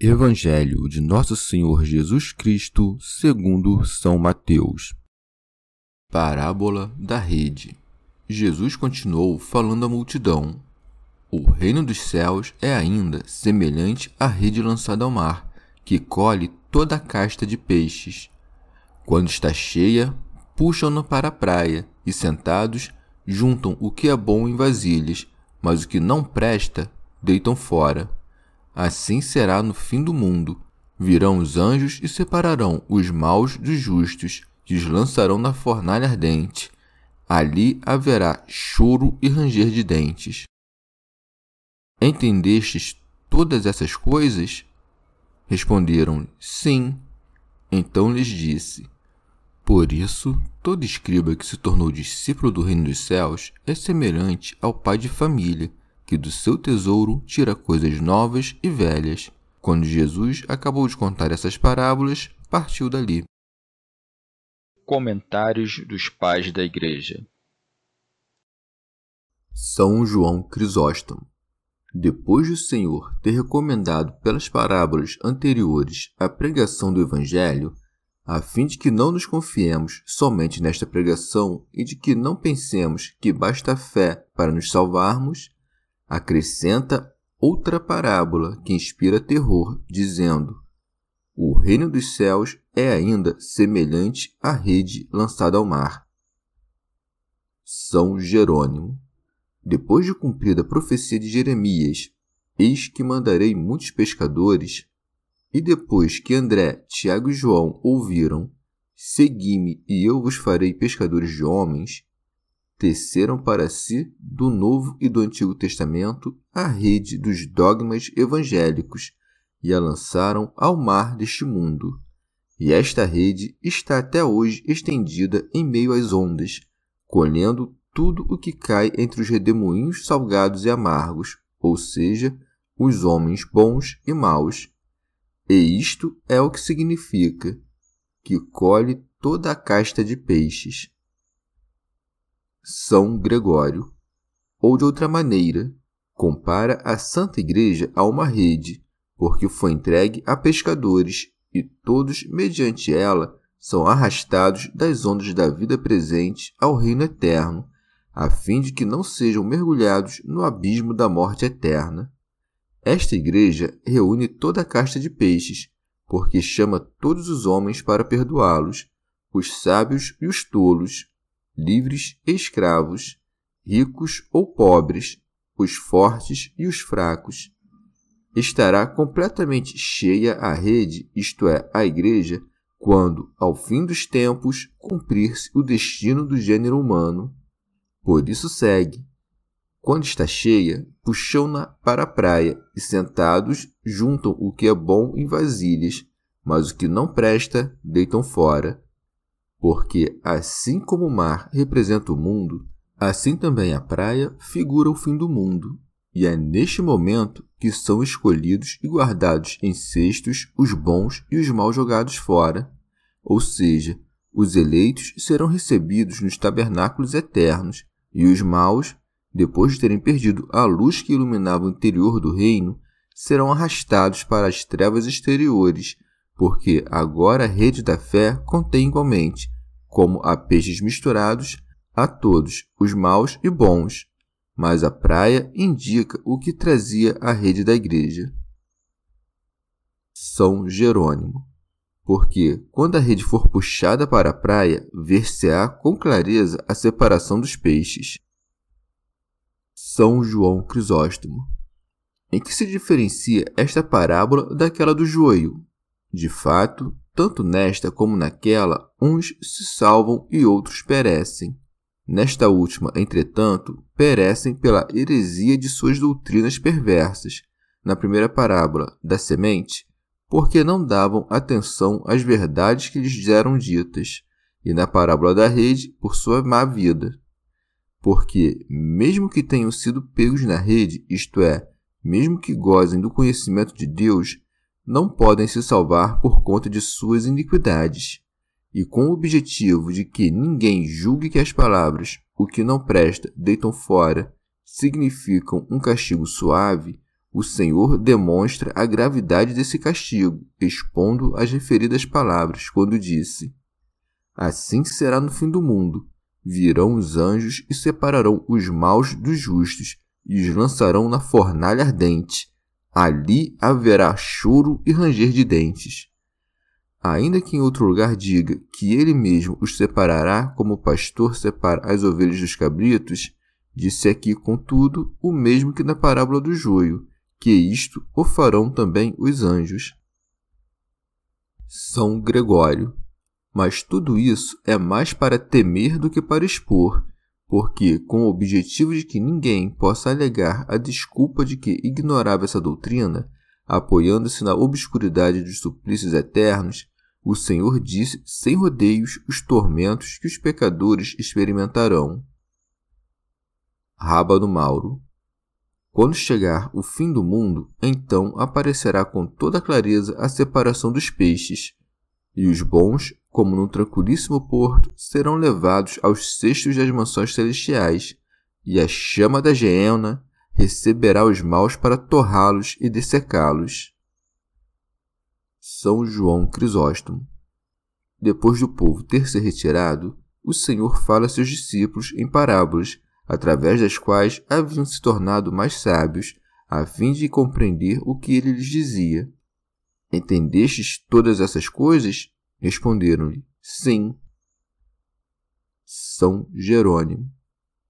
Evangelho de Nosso Senhor Jesus Cristo, segundo São Mateus. Parábola da rede. Jesus continuou falando à multidão. O reino dos céus é ainda semelhante à rede lançada ao mar, que colhe toda a casta de peixes. Quando está cheia, puxam-na para a praia e, sentados, juntam o que é bom em vasilhas, mas o que não presta, deitam fora. Assim será no fim do mundo. Virão os anjos e separarão os maus dos justos, e os lançarão na fornalha ardente. Ali haverá choro e ranger de dentes. Entendestes todas essas coisas? Responderam: Sim. Então lhes disse: Por isso, todo escriba que se tornou discípulo do reino dos céus é semelhante ao pai de família que do seu tesouro tira coisas novas e velhas. Quando Jesus acabou de contar essas parábolas, partiu dali. Comentários dos Pais da Igreja São João Crisóstomo depois do Senhor ter recomendado pelas parábolas anteriores a pregação do Evangelho, a fim de que não nos confiemos somente nesta pregação e de que não pensemos que basta fé para nos salvarmos, acrescenta outra parábola que inspira terror, dizendo: O reino dos céus é ainda semelhante à rede lançada ao mar. São Jerônimo. Depois de cumprida a profecia de Jeremias, eis que mandarei muitos pescadores, e depois que André, Tiago e João ouviram, segui-me e eu vos farei pescadores de homens, teceram para si, do Novo e do Antigo Testamento, a rede dos dogmas evangélicos e a lançaram ao mar deste mundo. E esta rede está até hoje estendida em meio às ondas, colhendo tudo o que cai entre os redemoinhos salgados e amargos, ou seja, os homens bons e maus. E isto é o que significa que colhe toda a casta de peixes. São Gregório. Ou de outra maneira, compara a Santa Igreja a uma rede, porque foi entregue a pescadores e todos, mediante ela, são arrastados das ondas da vida presente ao reino eterno, a fim de que não sejam mergulhados no abismo da morte eterna. Esta igreja reúne toda a casta de peixes, porque chama todos os homens para perdoá-los, os sábios e os tolos, livres escravos, ricos ou pobres, os fortes e os fracos. Estará completamente cheia a rede, isto é, a Igreja, quando, ao fim dos tempos, cumprir-se o destino do gênero humano. Por isso segue. Quando está cheia, puxam-na para a praia e, sentados, juntam o que é bom em vasilhas, mas o que não presta, deitam fora porque assim como o mar representa o mundo, assim também a praia figura o fim do mundo, e é neste momento que são escolhidos e guardados em cestos os bons e os maus jogados fora, ou seja, os eleitos serão recebidos nos tabernáculos eternos, e os maus, depois de terem perdido a luz que iluminava o interior do reino, serão arrastados para as trevas exteriores, porque agora a rede da fé contém igualmente como a peixes misturados, a todos, os maus e bons, mas a praia indica o que trazia a rede da igreja. São Jerônimo. Porque, quando a rede for puxada para a praia, ver-se-á com clareza a separação dos peixes. São João Crisóstomo. Em que se diferencia esta parábola daquela do joio? De fato, tanto nesta como naquela, uns se salvam e outros perecem. Nesta última, entretanto, perecem pela heresia de suas doutrinas perversas. Na primeira parábola, da semente, porque não davam atenção às verdades que lhes eram ditas, e na parábola da rede, por sua má vida. Porque, mesmo que tenham sido pegos na rede, isto é, mesmo que gozem do conhecimento de Deus, não podem se salvar por conta de suas iniquidades e com o objetivo de que ninguém julgue que as palavras o que não presta deitam fora significam um castigo suave, o Senhor demonstra a gravidade desse castigo, expondo as referidas palavras, quando disse: Assim será no fim do mundo. Virão os anjos e separarão os maus dos justos e os lançarão na fornalha ardente. Ali haverá choro e ranger de dentes ainda que em outro lugar diga que ele mesmo os separará como o pastor separa as ovelhas dos cabritos, disse aqui, contudo, o mesmo que na parábola do joio, que isto o farão também os anjos. São Gregório. Mas tudo isso é mais para temer do que para expor, porque, com o objetivo de que ninguém possa alegar a desculpa de que ignorava essa doutrina, apoiando-se na obscuridade dos suplícios eternos, o Senhor disse sem rodeios os tormentos que os pecadores experimentarão. Rábano Mauro Quando chegar o fim do mundo, então aparecerá com toda clareza a separação dos peixes, e os bons, como num tranquilíssimo porto, serão levados aos cestos das mansões celestiais, e a chama da geena receberá os maus para torrá-los e dessecá-los. São João Crisóstomo. Depois do povo ter se retirado, o Senhor fala a seus discípulos em parábolas, através das quais haviam se tornado mais sábios, a fim de compreender o que ele lhes dizia. Entendestes todas essas coisas? Responderam-lhe: Sim. São Jerônimo.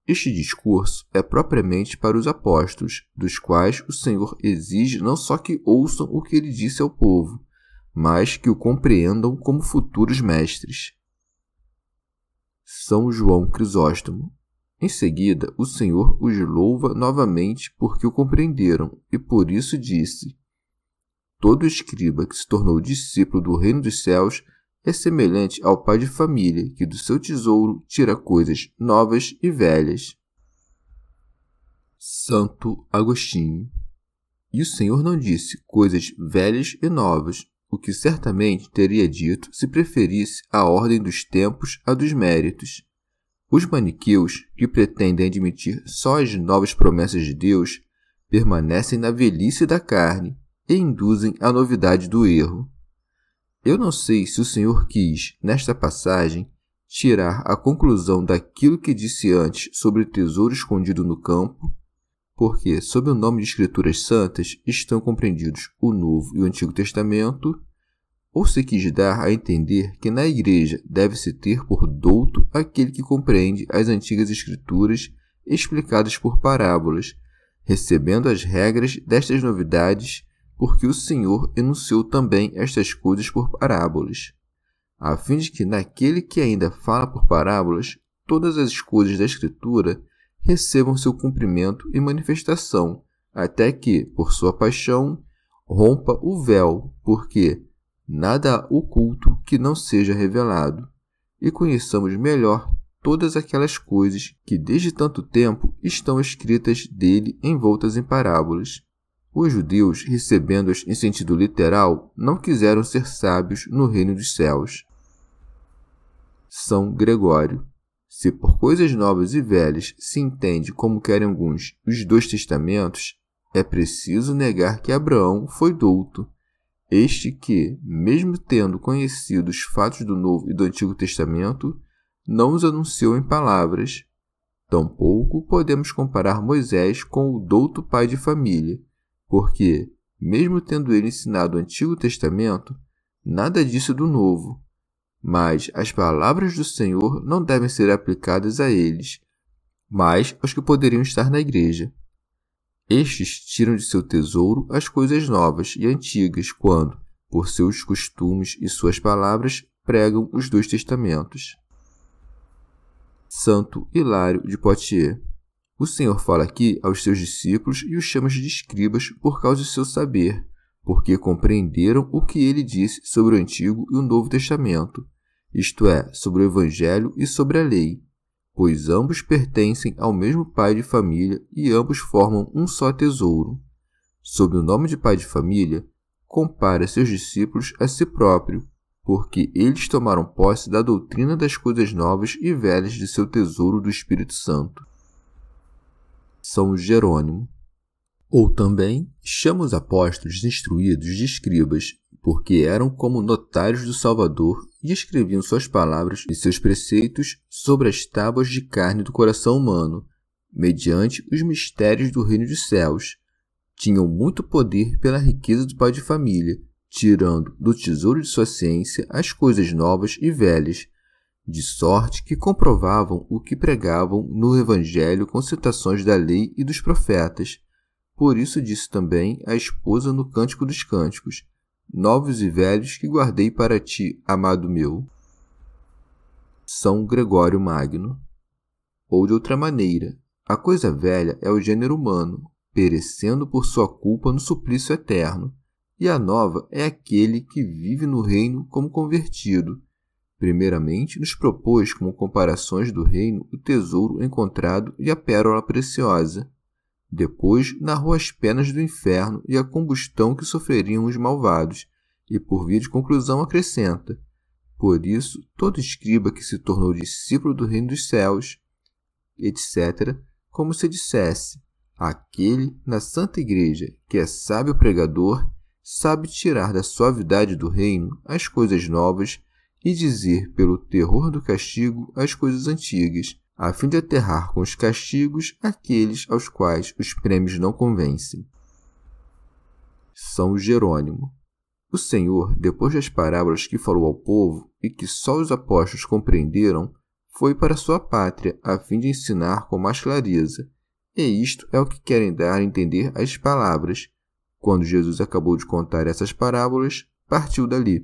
Este discurso é propriamente para os apóstolos, dos quais o Senhor exige não só que ouçam o que ele disse ao povo, mas que o compreendam como futuros mestres. São João Crisóstomo. Em seguida, o Senhor os louva novamente porque o compreenderam, e por isso disse: Todo escriba que se tornou discípulo do reino dos céus é semelhante ao pai de família que do seu tesouro tira coisas novas e velhas. Santo Agostinho. E o Senhor não disse coisas velhas e novas, o que certamente teria dito se preferisse a ordem dos tempos à dos méritos. Os maniqueus, que pretendem admitir só as novas promessas de Deus, permanecem na velhice da carne e induzem a novidade do erro. Eu não sei se o Senhor quis, nesta passagem, tirar a conclusão daquilo que disse antes sobre o tesouro escondido no campo, porque, sob o nome de Escrituras Santas, estão compreendidos o Novo e o Antigo Testamento, ou se quis dar a entender que na Igreja deve-se ter por douto aquele que compreende as antigas Escrituras explicadas por parábolas, recebendo as regras destas novidades, porque o Senhor enunciou também estas coisas por parábolas, a fim de que naquele que ainda fala por parábolas, todas as coisas da Escritura recebam seu cumprimento e manifestação, até que, por sua paixão, rompa o véu, porque nada oculto que não seja revelado, e conheçamos melhor todas aquelas coisas que desde tanto tempo estão escritas dele envoltas em parábolas. Os judeus, recebendo-as em sentido literal, não quiseram ser sábios no reino dos céus. São Gregório se por coisas novas e velhas se entende como querem alguns os dois testamentos, é preciso negar que Abraão foi douto, este que, mesmo tendo conhecido os fatos do Novo e do Antigo Testamento, não os anunciou em palavras. Tampouco podemos comparar Moisés com o douto pai de família, porque, mesmo tendo ele ensinado o Antigo Testamento, nada disse do Novo. Mas as palavras do Senhor não devem ser aplicadas a eles, mas aos que poderiam estar na igreja. Estes tiram de seu tesouro as coisas novas e antigas quando, por seus costumes e suas palavras, pregam os dois testamentos. Santo Hilário de Poitiers o Senhor fala aqui aos seus discípulos e os chama de escribas por causa de seu saber, porque compreenderam o que ele disse sobre o Antigo e o Novo Testamento, isto é, sobre o Evangelho e sobre a lei, pois ambos pertencem ao mesmo pai de família e ambos formam um só tesouro. Sob o nome de pai de família, compara seus discípulos a si próprio, porque eles tomaram posse da doutrina das coisas novas e velhas de seu tesouro do Espírito Santo. São Jerônimo. Ou também chama os apóstolos instruídos de escribas, porque eram como notários do Salvador e escreviam suas palavras e seus preceitos sobre as tábuas de carne do coração humano, mediante os mistérios do reino dos céus. Tinham muito poder pela riqueza do pai de família, tirando do tesouro de sua ciência as coisas novas e velhas, de sorte que comprovavam o que pregavam no Evangelho com citações da lei e dos profetas. Por isso disse também a esposa no Cântico dos Cânticos: Novos e velhos que guardei para ti, amado meu. São Gregório Magno. Ou de outra maneira, a coisa velha é o gênero humano, perecendo por sua culpa no suplício eterno, e a nova é aquele que vive no reino como convertido Primeiramente, nos propôs como comparações do reino o tesouro encontrado e a pérola preciosa. Depois, narrou as penas do inferno e a combustão que sofreriam os malvados, e por via de conclusão acrescenta: Por isso, todo escriba que se tornou discípulo do reino dos céus, etc., como se dissesse: aquele na santa igreja que é sábio pregador, sabe tirar da suavidade do reino as coisas novas e dizer pelo terror do castigo as coisas antigas, a fim de aterrar com os castigos aqueles aos quais os prêmios não convencem. São Jerônimo. O Senhor, depois das parábolas que falou ao povo e que só os apóstolos compreenderam, foi para sua pátria a fim de ensinar com mais clareza. E isto é o que querem dar a entender as palavras. Quando Jesus acabou de contar essas parábolas, partiu dali.